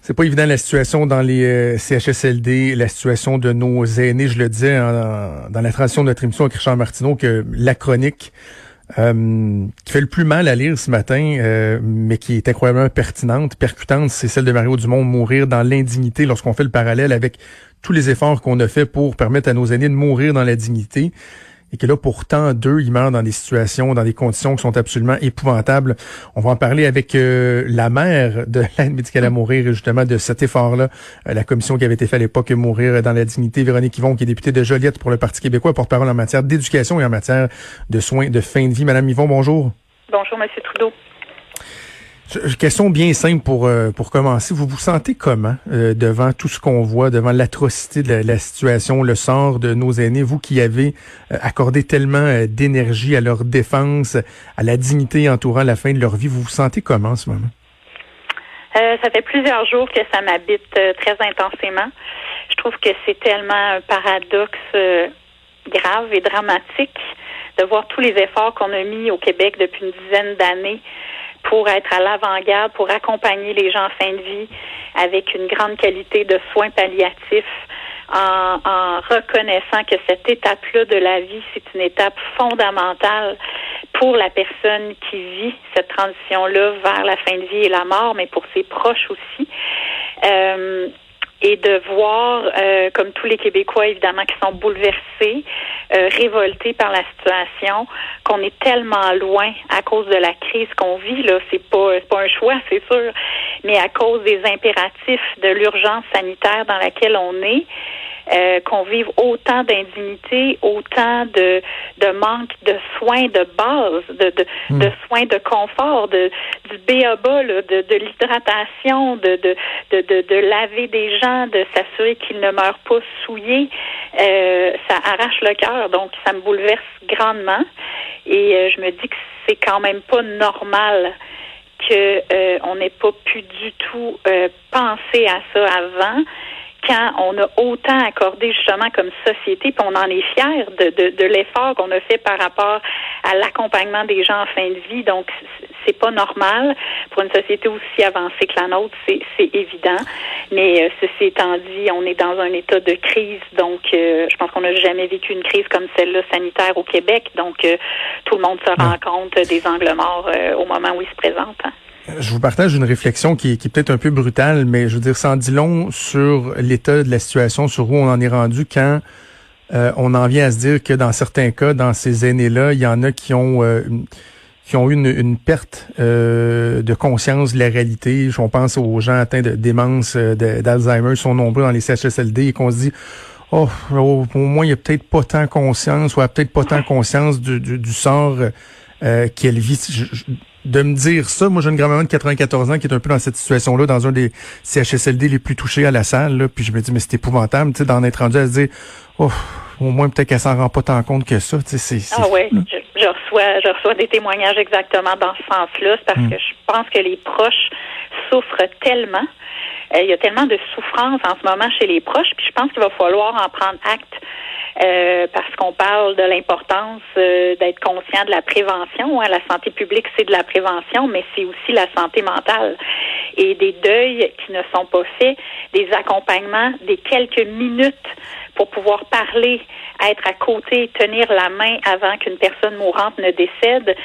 C'est pas évident la situation dans les euh, CHSLD, la situation de nos aînés. Je le disais dans la transition de notre émission avec Richard Martineau que la chronique euh, qui fait le plus mal à lire ce matin, euh, mais qui est incroyablement pertinente, percutante, c'est celle de Mario Dumont, mourir dans l'indignité lorsqu'on fait le parallèle avec tous les efforts qu'on a fait pour permettre à nos aînés de mourir dans la dignité et que là, pourtant, deux, ils meurent dans des situations, dans des conditions qui sont absolument épouvantables. On va en parler avec euh, la mère de l'aide médicale à mourir, justement, de cet effort-là, euh, la commission qui avait été faite à l'époque, Mourir dans la dignité, Véronique Yvon, qui est députée de Joliette pour le Parti québécois, porte-parole en matière d'éducation et en matière de soins de fin de vie. Madame Yvon, bonjour. Bonjour, Monsieur Trudeau. Question bien simple pour euh, pour commencer. Vous vous sentez comment euh, devant tout ce qu'on voit, devant l'atrocité de la, situation, le sort de nos aînés, vous qui avez euh, accordé tellement d'énergie à leur défense, à la dignité entourant la fin de leur vie, vous vous sentez comment en ce moment? ça fait plusieurs jours que ça m'habite très intensément. Je trouve que c'est tellement un paradoxe grave et dramatique de voir tous les efforts qu'on a mis au Québec depuis une dizaine d'années pour être à l'avant-garde, pour accompagner les gens en fin de vie avec une grande qualité de soins palliatifs, en, en reconnaissant que cette étape-là de la vie, c'est une étape fondamentale pour la personne qui vit cette transition-là vers la fin de vie et la mort, mais pour ses proches aussi. Euh, et de voir, euh, comme tous les Québécois évidemment, qui sont bouleversés, euh, révoltés par la situation, qu'on est tellement loin à cause de la crise qu'on vit là. C'est pas, c'est pas un choix, c'est sûr, mais à cause des impératifs de l'urgence sanitaire dans laquelle on est. Euh, qu'on vive autant d'indignité, autant de, de manque de soins de base, de, de, hmm. de soins de confort, de, du BABA, là, de, de l'hydratation, de, de, de, de, laver des gens, de s'assurer qu'ils ne meurent pas souillés. Euh, ça arrache le cœur, donc ça me bouleverse grandement. Et euh, je me dis que c'est quand même pas normal que euh, on n'ait pas pu du tout euh, penser à ça avant quand on a autant accordé justement comme société, puis on en est fier de, de, de l'effort qu'on a fait par rapport à l'accompagnement des gens en fin de vie. Donc, c'est pas normal pour une société aussi avancée que la nôtre, c'est, évident. Mais euh, ceci étant dit, on est dans un état de crise, donc euh, je pense qu'on n'a jamais vécu une crise comme celle-là sanitaire au Québec. Donc, euh, tout le monde se rend compte des angles morts au moment où il se présente. Hein. Je vous partage une réflexion qui, est peut-être un peu brutale, mais je veux dire, sans dit long sur l'état de la situation, sur où on en est rendu quand euh, on en vient à se dire que dans certains cas, dans ces aînés-là, il y en a qui ont euh, qui ont eu une, perte euh, de conscience de la réalité. On pense aux gens atteints de démence, d'Alzheimer, sont nombreux dans les CHSLD et qu'on se dit Oh, au, moins, il n'y a peut-être pas tant conscience, ou peut-être pas tant conscience du, du, sort qu'elle vit de me dire ça. Moi, j'ai une grand-maman de 94 ans qui est un peu dans cette situation-là, dans un des CHSLD les plus touchés à la salle. Là, puis je me dis, mais c'est épouvantable, tu sais, d'en être rendu à se dire, oh, au moins peut-être qu'elle s'en rend pas tant compte que ça. Tu sais, c'est, ah oui, je, reçois, je reçois des témoignages exactement dans ce sens-là. Parce hmm. que je pense que les proches souffrent tellement. Euh, il y a tellement de souffrance en ce moment chez les proches, puis je pense qu'il va falloir en prendre acte euh, parce qu'on parle de l'importance euh, d'être conscient de la prévention. Hein. La santé publique, c'est de la prévention, mais c'est aussi la santé mentale. Et des deuils qui ne sont pas faits, des accompagnements, des quelques minutes pour pouvoir parler, être à côté, tenir la main avant qu'une personne mourante ne décède,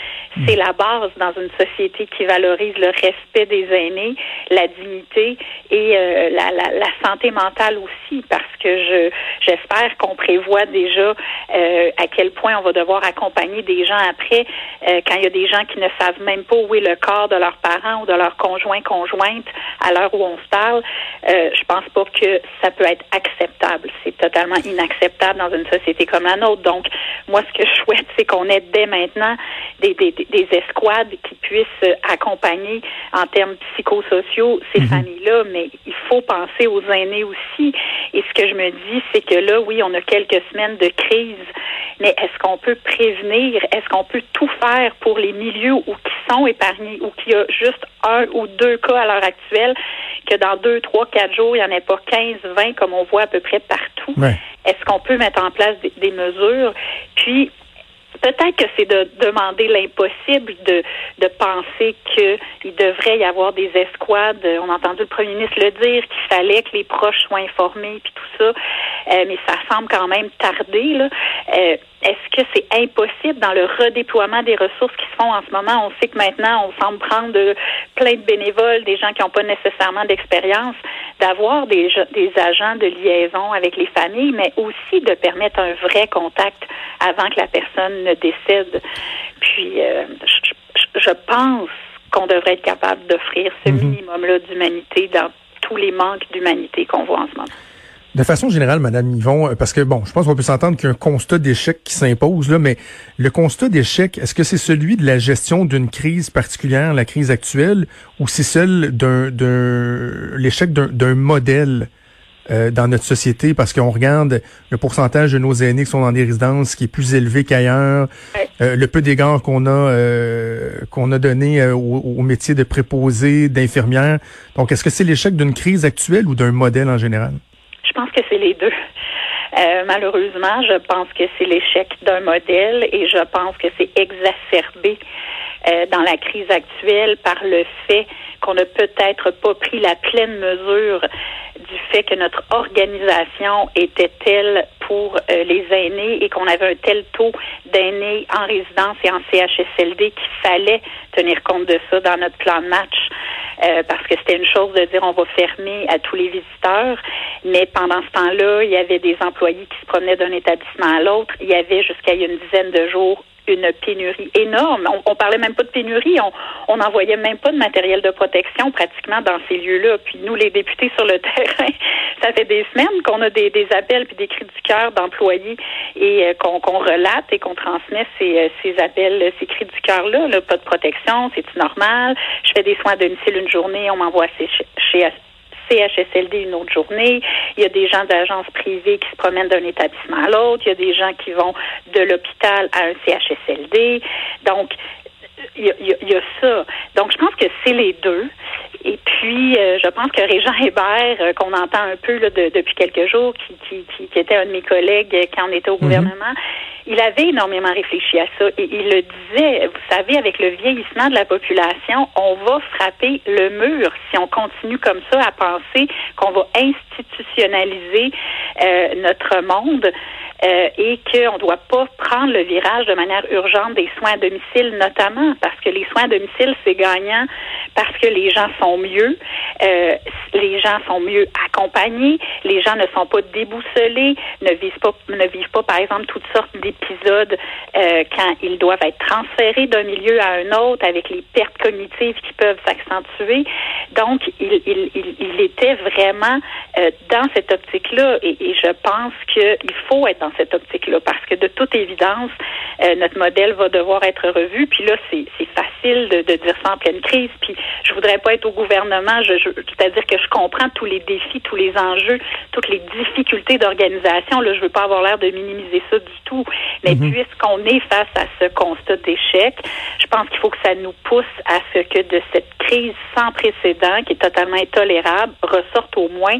c'est la base dans une société qui valorise le respect des aînés, la dignité et euh, la, la, la, santé mentale aussi, parce que je j'espère qu'on prévoit déjà euh, à quel point on va devoir accompagner des gens après, euh, quand il y a des gens qui ne savent même pas où est le corps de leurs parents ou de leurs conjoints conjointes à l'heure où on se parle. je pense pas que ça peut être acceptable. C'est totalement inacceptable dans une société comme la nôtre. Donc, moi, ce que je souhaite, c'est qu'on ait dès maintenant des, des, des escouades qui puissent accompagner en termes psychosociaux ces mhm. familles-là, mais il faut penser aux aînés aussi. Et ce que je me dis, c'est que là, oui, on a quelques semaines de crise, mais est-ce qu'on peut prévenir? Est-ce qu'on peut tout faire pour les milieux où qui sont épargnés, ou qu'il y a juste un ou deux cas à l'heure actuelle, que dans deux, trois, quatre jours, il n'y en ait pas 15, 20 comme on voit à peu près partout? Est-ce qu'on peut mettre en place des, des mesures? Puis, Peut-être que c'est de demander l'impossible, de, de penser qu'il devrait y avoir des escouades. On a entendu le premier ministre le dire, qu'il fallait que les proches soient informés, puis tout ça. Euh, mais ça semble quand même tarder. Là. Euh, est-ce que c'est impossible dans le redéploiement des ressources qui se font en ce moment? On sait que maintenant, on semble prendre de, plein de bénévoles, des gens qui n'ont pas nécessairement d'expérience, d'avoir des, des agents de liaison avec les familles, mais aussi de permettre un vrai contact avant que la personne ne décède. Puis, euh, je, je, pense qu'on devrait être capable d'offrir ce mm-hmm. minimum-là d'humanité dans tous les manques d'humanité qu'on voit en ce moment. De façon générale, Madame Yvon, euh, parce que bon, je pense qu'on peut s'entendre qu'il y a un constat d'échec qui s'impose là, mais le constat d'échec, est-ce que c'est celui de la gestion d'une crise particulière, la crise actuelle, ou c'est celle d'un, l'échec d'un, modèle euh, dans notre société? Parce qu'on regarde le pourcentage de nos aînés qui sont dans des résidences qui est plus élevé qu'ailleurs, euh, le peu d'égards qu'on a qu'on a donné au, au, métier de préposé, d'infirmière. Donc, est-ce que c'est l'échec d'une crise actuelle ou d'un modèle en général? Je pense que c'est les deux. Euh, malheureusement, je pense que c'est l'échec d'un modèle et je pense que c'est exacerbé euh, dans la crise actuelle par le fait qu'on n'a peut-être pas pris la pleine mesure du fait que notre organisation était telle pour euh, les aînés et qu'on avait un tel taux d'aînés en résidence et en CHSLD qu'il fallait tenir compte de ça dans notre plan de match. Euh, parce que c'était une chose de dire on va fermer à tous les visiteurs, mais pendant ce temps-là, il y avait des employés qui se promenaient d'un établissement à l'autre. Il y avait jusqu'à une dizaine de jours une pénurie énorme. On, on parlait même pas de pénurie, on n'envoyait même pas de matériel de protection pratiquement dans ces lieux-là. Puis nous, les députés sur le terrain, ça fait des semaines qu'on a des, appels puis des cris du cœur d'employés et euh, qu'on relate et qu'on transmet ces, euh, appels, ces cris du cœur-là. Là, pas de protection, c'est normal? Je fais des soins à domicile une journée, on m'envoie chez, chez CHSLD une autre journée. Il y a des gens d'agences privées qui se promènent d'un établissement à l'autre. Il y a des gens qui vont de l'hôpital à un CHSLD. Donc, il y, a, ça. Donc, je pense que c'est les deux. Et puis, euh, je pense que Régent Hébert, euh, qu'on entend un peu là, depuis quelques jours, qui, qui, qui, était un de mes collègues quand on était au mhm. gouvernement, il avait énormément réfléchi à ça et il le disait, vous savez, avec le vieillissement de la population, on va frapper le mur si on continue comme ça à penser qu'on va institutionnaliser euh, notre monde. Euh, et qu'on ne doit pas prendre le virage de manière urgente des soins à domicile, notamment parce que les soins à domicile, c'est gagnant parce que les gens sont mieux, euh, les gens sont mieux accompagnés, les gens ne sont pas déboussolés, ne vivent pas, ne vivent pas, par exemple, toutes sortes d'épisodes euh, quand ils doivent être transférés d'un milieu à un autre avec les pertes cognitives qui peuvent s'accentuer. Donc, il, il, il, était vraiment euh, dans cette optique-là et, et je pense qu'il faut être dans cette optique-là parce que de toute évidence, euh, notre modèle va devoir être revu. Puis là, c'est facile de, de, dire ça en pleine crise. Puis je voudrais pas être au gouvernement, je, je c'est-à-dire que je comprends tous les défis, tous les enjeux, toutes les difficultés d'organisation. Là, je veux pas avoir l'air de minimiser ça du tout. Mais mm-hmm. puisqu'on est face à ce constat d'échec, je pense qu'il faut que ça nous pousse à ce que de cette crise sans précédent, qui est totalement intolérable, ressorte au moins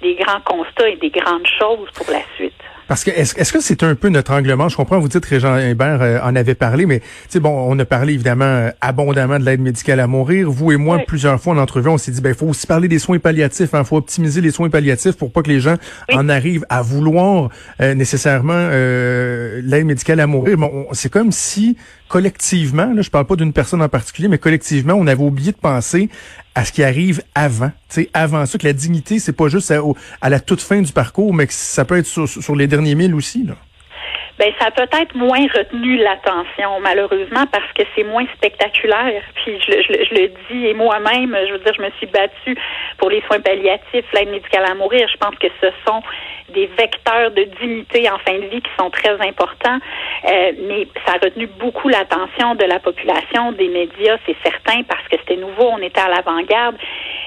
des grands constats et des grandes choses pour la suite. Parce que est-ce est-ce que c'est un peu notre anglement? Je comprends, vous dites Régent Imbert euh, en avait parlé, mais tu bon, on a parlé évidemment euh, abondamment de l'aide médicale à mourir. Vous et moi, plusieurs fois en entrevue, on s'est dit ben il faut aussi parler des soins palliatifs, il hein, faut optimiser les soins palliatifs pour pas que les gens en arrivent à vouloir euh, nécessairement l'aide médicale à mourir. Bon, c'est comme si collectivement, là, je parle pas d'une personne en particulier, mais collectivement, on avait oublié de penser à ce qui arrive avant. sais, avant ça, que la dignité, c'est pas juste à, la toute fin du parcours, mais que ça peut être sur, les derniers milles aussi. Là. Ben, ça a peut-être moins retenu l'attention, malheureusement, parce que c'est moins spectaculaire. Puis je le dis, et moi-même, je veux dire, je me suis battue pour les soins palliatifs, l'aide médicale à mourir. Je pense que ce sont des vecteurs de dignité en fin de vie qui sont très importants, euh, mais ça a retenu beaucoup l'attention de la population, des médias, c'est certain, parce que c'était nouveau, on était à l'avant-garde.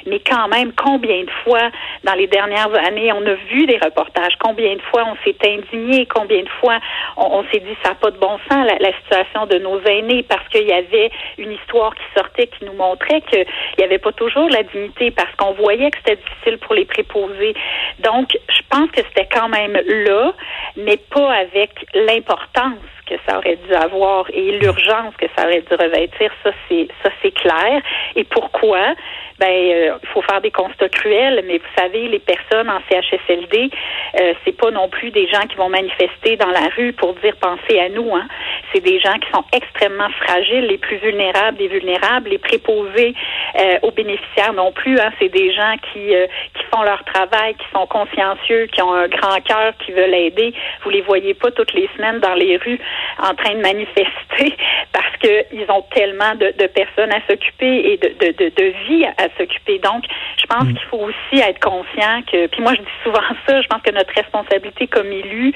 mais quand même, combien de fois dans les dernières années, on a vu des reportages, combien de fois on s'est indigné, combien de fois on, s'est dit ça n'a pas de bon sens, la, situation de nos aînés, parce qu'il y avait une histoire qui sortait qui nous montrait qu'il n'y avait pas toujours la dignité, parce qu'on voyait que c'était difficile pour les préposés. Donc, je pense que c'était quand même là, mais pas avec l'importance que ça aurait dû avoir et l'urgence que ça aurait dû revêtir, ça c'est ça c'est clair. Et pourquoi? Ben, euh, il faut faire des constats cruels, mais vous savez, les personnes en CHSLD, euh, c'est pas non plus des gens qui vont manifester dans la rue pour dire pensez à nous. Hein. C'est des gens qui sont extrêmement fragiles, les plus vulnérables des vulnérables, les préposés euh, aux bénéficiaires non plus. Hein. C'est des gens qui euh, qui font leur travail, qui sont consciencieux, qui ont un grand cœur, qui veulent aider. Vous les voyez pas toutes les semaines dans les rues en train de manifester parce qu'ils ont tellement de, personnes à s'occuper et de, de, de, vie à s'occuper. Donc, je pense mm. qu'il faut aussi être conscient que, puis moi je dis souvent ça, je pense que notre responsabilité comme élu,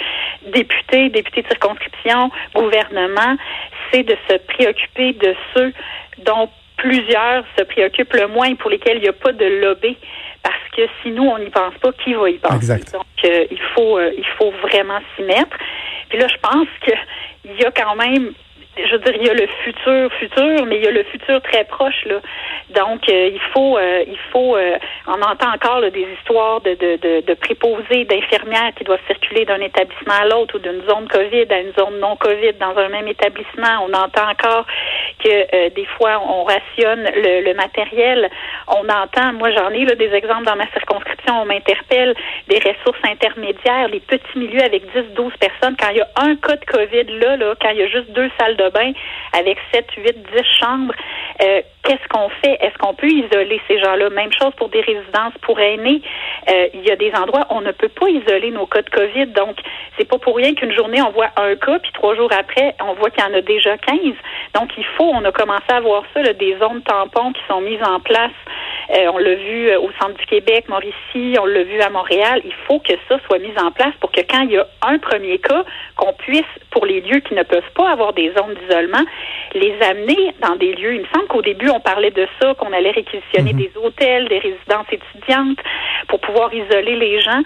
député, député de circonscription, gouvernement, c'est de se préoccuper de ceux dont plusieurs se préoccupent le moins pour lesquels il n'y a pas de lobby parce que si nous on n'y pense pas, qui va y penser? Exact. Donc euh, il faut euh, il faut vraiment s'y mettre. Puis là je pense que il y a quand même je veux dire, il y a le futur, futur, mais il y a le futur très proche là. Donc, euh, il faut, euh, il faut, euh, on entend encore des histoires de, de, de, de préposés, d'infirmières qui doivent circuler d'un établissement à l'autre ou d'une zone COVID à une zone non COVID dans un même établissement. On entend encore que des fois on rationne le, le matériel. On entend, moi j'en ai là, des exemples dans ma circonscription, on m'interpelle des ressources intermédiaires, des petits milieux avec 10-12 personnes. Quand il y a un cas de COVID là, là, quand il y a juste deux salles de avec 7, 8, 10 chambres. Euh, qu'est-ce qu'on fait? Est-ce qu'on peut isoler ces gens-là? Même chose pour des résidences pour aînés. Euh, il y a des endroits où on ne peut pas isoler nos cas de COVID. Donc, c'est pas pour rien qu'une journée, on voit un cas, puis trois jours après, on voit qu'il y en a déjà 15. Donc, il faut, on a commencé à voir ça, des zones tampons qui sont mises en place. Euh, on l'a vu au centre du Québec, Mauricie, on l'a vu à Montréal. Il faut que ça soit mis en place pour que quand il y a un premier cas, qu'on puisse, pour les lieux qui ne peuvent pas avoir des zones d'isolement, les amener dans des lieux. Il me semble qu'au début, on parlait de ça, qu'on allait réquisitionner mhm. des hôtels, des résidences étudiantes pour pouvoir isoler les gens.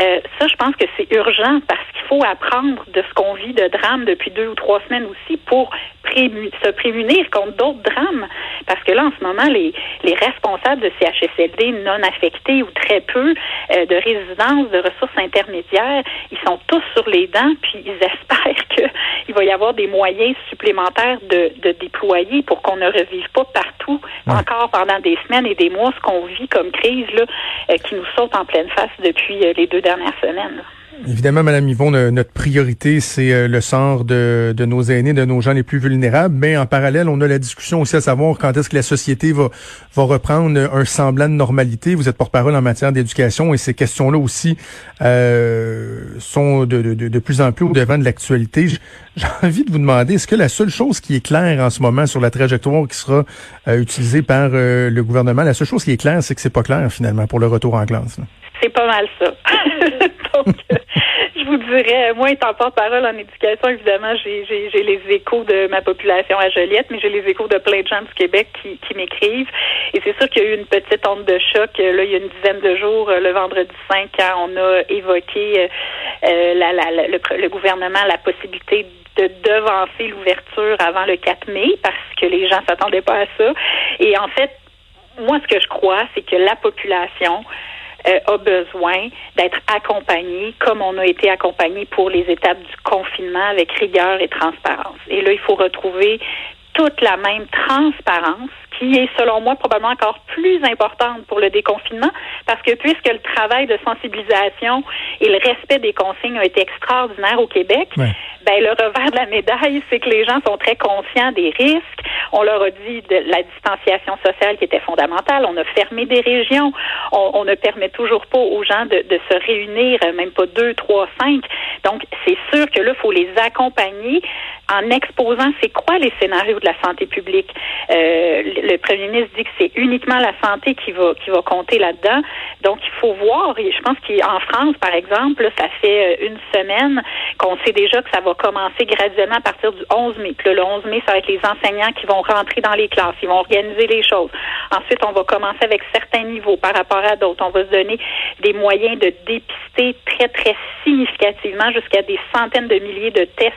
Euh, ça, je pense que c'est urgent parce qu'il faut apprendre de ce qu'on vit de drame depuis deux ou trois semaines aussi pour se prémunir contre d'autres drames. Parce que là, en ce moment, les, les responsables de CHSLD non affectés ou très peu euh, de résidences, de ressources intermédiaires, ils sont tous sur les dents, puis ils espèrent qu'il va y avoir des moyens supplémentaires de, de déployer pour qu'on ne revive pas partout, encore pendant des semaines et des mois, ce qu'on vit comme crise là, euh, qui nous saute en pleine face depuis euh, les deux dernières semaines. Évidemment, Madame Yvon, notre priorité, c'est euh, le sort de, de, nos aînés, de nos gens les plus vulnérables. Mais en parallèle, on a la discussion aussi à savoir quand est-ce que la société va, va reprendre un semblant de normalité. Vous êtes porte-parole en matière d'éducation et ces questions-là aussi euh, sont de, de, de, plus en plus au devant de l'actualité. J'ai envie de vous demander, est-ce que la seule chose qui est claire en ce moment sur la trajectoire qui sera euh, utilisée par le gouvernement, la seule chose qui est claire, c'est que c'est pas clair finalement pour le retour en classe? C'est pas mal ça. Donc, je vous dirais, moi, étant porte-parole en éducation, évidemment, j'ai, les échos de ma population à Joliette, mais j'ai les échos de plein de gens du Québec qui, m'écrivent. Et c'est sûr qu'il y a eu une petite onde de choc, euh, là, il y a une dizaine de jours, euh, le vendredi 5, quand on a évoqué euh, le, le gouvernement la possibilité de devancer l'ouverture avant le 4 mai parce que les gens s'attendaient pas à ça. Et en fait, moi, ce que je crois, c'est que la population euh, a besoin d'être accompagné comme on a été accompagné pour les étapes du confinement avec rigueur et transparence. Et là, il faut retrouver toute la même transparence qui est, selon moi, probablement encore plus importante pour le déconfinement, parce que puisque le travail de sensibilisation et le respect des consignes a été extraordinaire au Québec, ben le revers de la médaille, c'est que les gens sont très conscients des risques. On leur a dit de la distanciation sociale qui était fondamentale. On a fermé des régions. On, ne permet toujours pas aux gens de, se réunir, même pas deux, trois, cinq. Donc, c'est sûr que là, il faut les accompagner en exposant c'est quoi les scénarios de la santé publique. Euh, le premier ministre dit que c'est uniquement la santé qui va qui va compter là-dedans. Donc il faut voir. Je pense qu'en France, par exemple, ça fait euh, une semaine qu'on sait déjà que ça va commencer graduellement à partir du 11 mai. Puis le 11 mai, ça va être les enseignants qui vont rentrer dans les classes, ils vont organiser les choses. Ensuite, on va commencer avec certains niveaux par rapport à d'autres. On va se donner des moyens de dépister très, très significativement jusqu'à des centaines de milliers de tests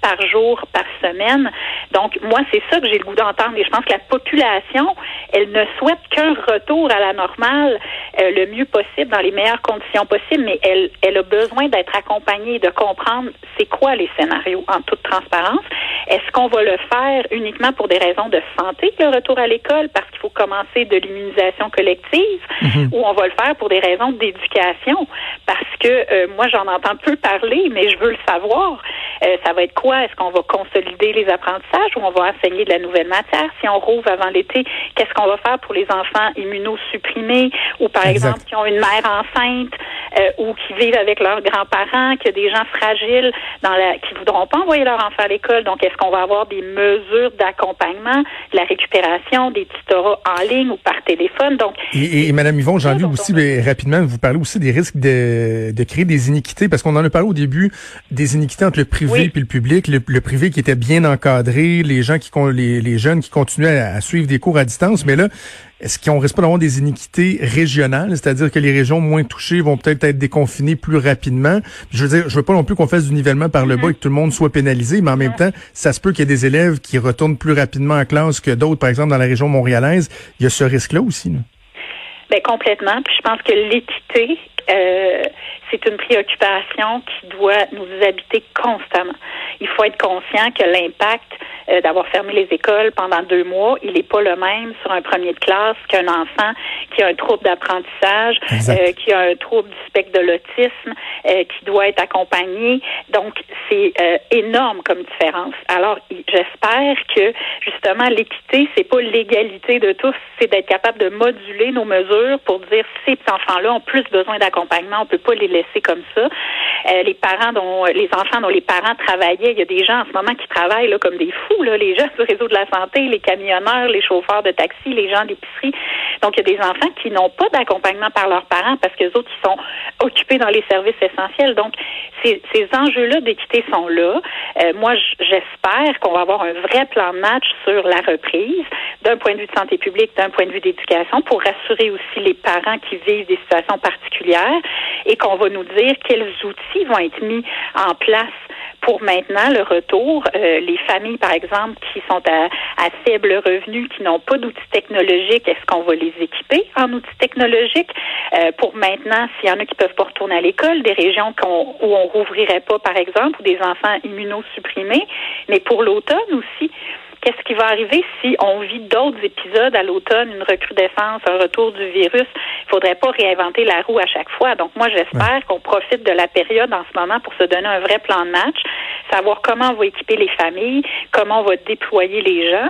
par jour, par semaine. Donc, moi, c'est ça que j'ai le goût d'entendre. Et je pense que la population, elle ne souhaite qu'un retour à la normale euh, le mieux possible, dans les meilleures conditions possibles, mais elle, elle a besoin d'être accompagnée, de comprendre c'est quoi les scénarios en toute transparence. Est-ce qu'on va le faire uniquement pour des raisons de santé, le retour à l'école, parce qu'il faut commencer de l'immunisation collective, mhm. ou on va le faire pour des raisons d'éducation, parce que euh, moi, j'en entends peu parler, mais je veux le savoir. Euh, ça va être quoi? Est-ce qu'on va consolider les apprentissages ou on va enseigner de la nouvelle matière? Si on rouvre avant l'été, qu'est-ce qu'on va faire pour les enfants immunosupprimés ou, par exemple, qui ont une mère enceinte euh, ou qui vivent avec leurs grands-parents, qu'il y a des gens fragiles dans la, qui voudront pas envoyer leur enfant à l'école? Donc, est-ce qu'on va avoir des mesures d'accompagnement, de la récupération, des tutorats en ligne ou par téléphone? Donc, et, et, Madame Yvon, j'en ai aussi rapidement, vous parlez aussi des risques de, de créer des iniquités, parce qu'on en a parlé au début, des iniquités entre le privé et le public, le, privé qui était bien encadré, les gens qui les, les jeunes qui continuaient à, suivre des cours à distance, mais là, est-ce qu'on risque pas d'avoir des iniquités régionales, c'est-à-dire que les régions moins touchées vont peut-être être déconfinées plus rapidement. Je veux dire, je veux pas non plus qu'on fasse du nivellement par le bas et que tout le monde soit pénalisé, mais en même temps, ça se peut qu'il y ait des élèves qui retournent plus rapidement en classe que d'autres, par exemple dans la région montréalaise. Il y a ce risque-là aussi. Non? Ben complètement. Puis je pense que l'équité, euh, c'est une préoccupation qui doit nous habiter constamment. Il faut être conscient que l'impact euh, d'avoir fermé les écoles pendant deux mois, il n'est pas le même sur un premier de classe qu'un enfant qui a un trouble d'apprentissage, euh, qui a un trouble du spectre de l'autisme, euh, qui doit être accompagné. Donc, c'est énorme comme différence. Alors, j'espère que justement l'équité, c'est pas l'égalité de tous, c'est d'être capable de moduler nos mesures pour dire ces enfants-là ont plus besoin d'accompagnement, on peut pas les laisser comme ça. les parents dont les enfants dont les parents travaillaient, il y a des gens en ce moment qui travaillent là comme des fous les gens du réseau de la santé, les camionneurs, les chauffeurs de taxi, les gens d'épicerie. Donc, il y a des enfants qui n'ont pas d'accompagnement par leurs parents parce que les autres sont occupés dans les services essentiels. Donc, ces, enjeux-là d'équité sont là. Euh, moi, j'espère qu'on va avoir un vrai plan de match sur la reprise d'un point de vue de santé publique, d'un point de vue d'éducation, pour rassurer aussi les parents qui vivent des situations particulières et qu'on va nous dire quels outils vont être mis en place pour maintenant le retour, euh, les familles, par exemple, qui sont à, à faible revenu, qui n'ont pas d'outils technologiques, est-ce qu'on va les équiper en outils technologiques? Euh, pour maintenant, s'il y en a qui peuvent pas retourner à l'école, des régions où on rouvrirait pas, par exemple, ou des enfants immunosupprimés, mais pour l'automne aussi, qu'est-ce qui va arriver si on vit d'autres épisodes à l'automne, une recrudescence, un retour du virus? Il faudrait pas réinventer la roue à chaque fois. Donc, moi, j'espère qu'on profite de la période en ce moment pour se donner un vrai plan de match, savoir comment on va équiper les familles, comment on va déployer les gens.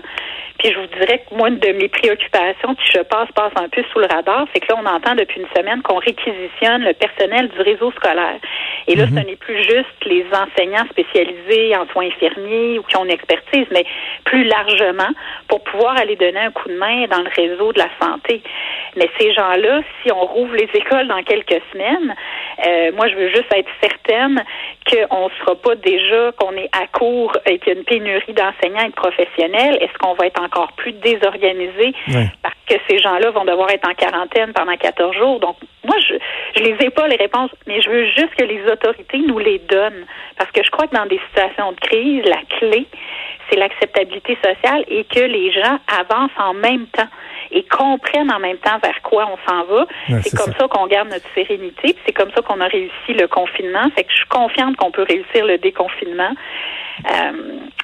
Puis je vous dirais que moi, une de mes préoccupations qui, je passe, passe un peu sous le radar, c'est que là, on entend depuis une semaine qu'on réquisitionne le personnel du réseau scolaire. Et là, ce mhm. n'est plus juste les enseignants spécialisés en soins infirmiers ou qui ont une expertise, mais plus largement pour pouvoir aller donner un coup de main dans le réseau de la santé. Mais ces gens-là, si on rouvre les écoles dans quelques semaines, euh, moi, je veux juste être certaine qu'on ne sera pas déjà, qu'on est à court et qu'il y a une pénurie d'enseignants et de professionnels. Est-ce qu'on va être encore plus désorganisé parce que ces gens-là vont devoir être en quarantaine pendant 14 jours? Donc, moi, je je les ai pas les réponses, mais je veux juste que les autorités nous les donnent. Parce que je crois que dans des situations de crise, la clé, c'est l'acceptabilité sociale et que les gens avancent en même temps et comprennent en même temps vers quoi on s'en va. c'est comme ça, qu'on garde notre sérénité. C'est comme ça qu'on a réussi le confinement. Fait que je suis confiante qu'on peut réussir le déconfinement. Euh,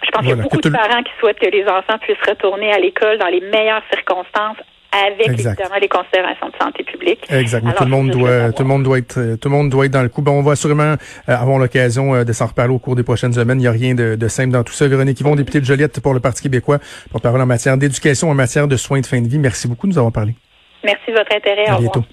je pense qu'il y a beaucoup de parents qui souhaitent que les enfants puissent retourner à l'école dans les meilleures circonstances avec évidemment les considérations de santé publique. Exactement. tout le monde doit, tout le monde doit être, tout le monde doit être dans le coup. Bon, on va sûrement euh, avoir l'occasion euh, de s'en reparler au cours des prochaines semaines. Il n'y a rien de, de, simple dans tout ça. Véronique Yvon, députée de Joliette pour le Parti québécois, pour parler en matière d'éducation, en matière de soins de fin de vie. Merci beaucoup de nous avoir parlé. Merci de votre intérêt. À au bientôt.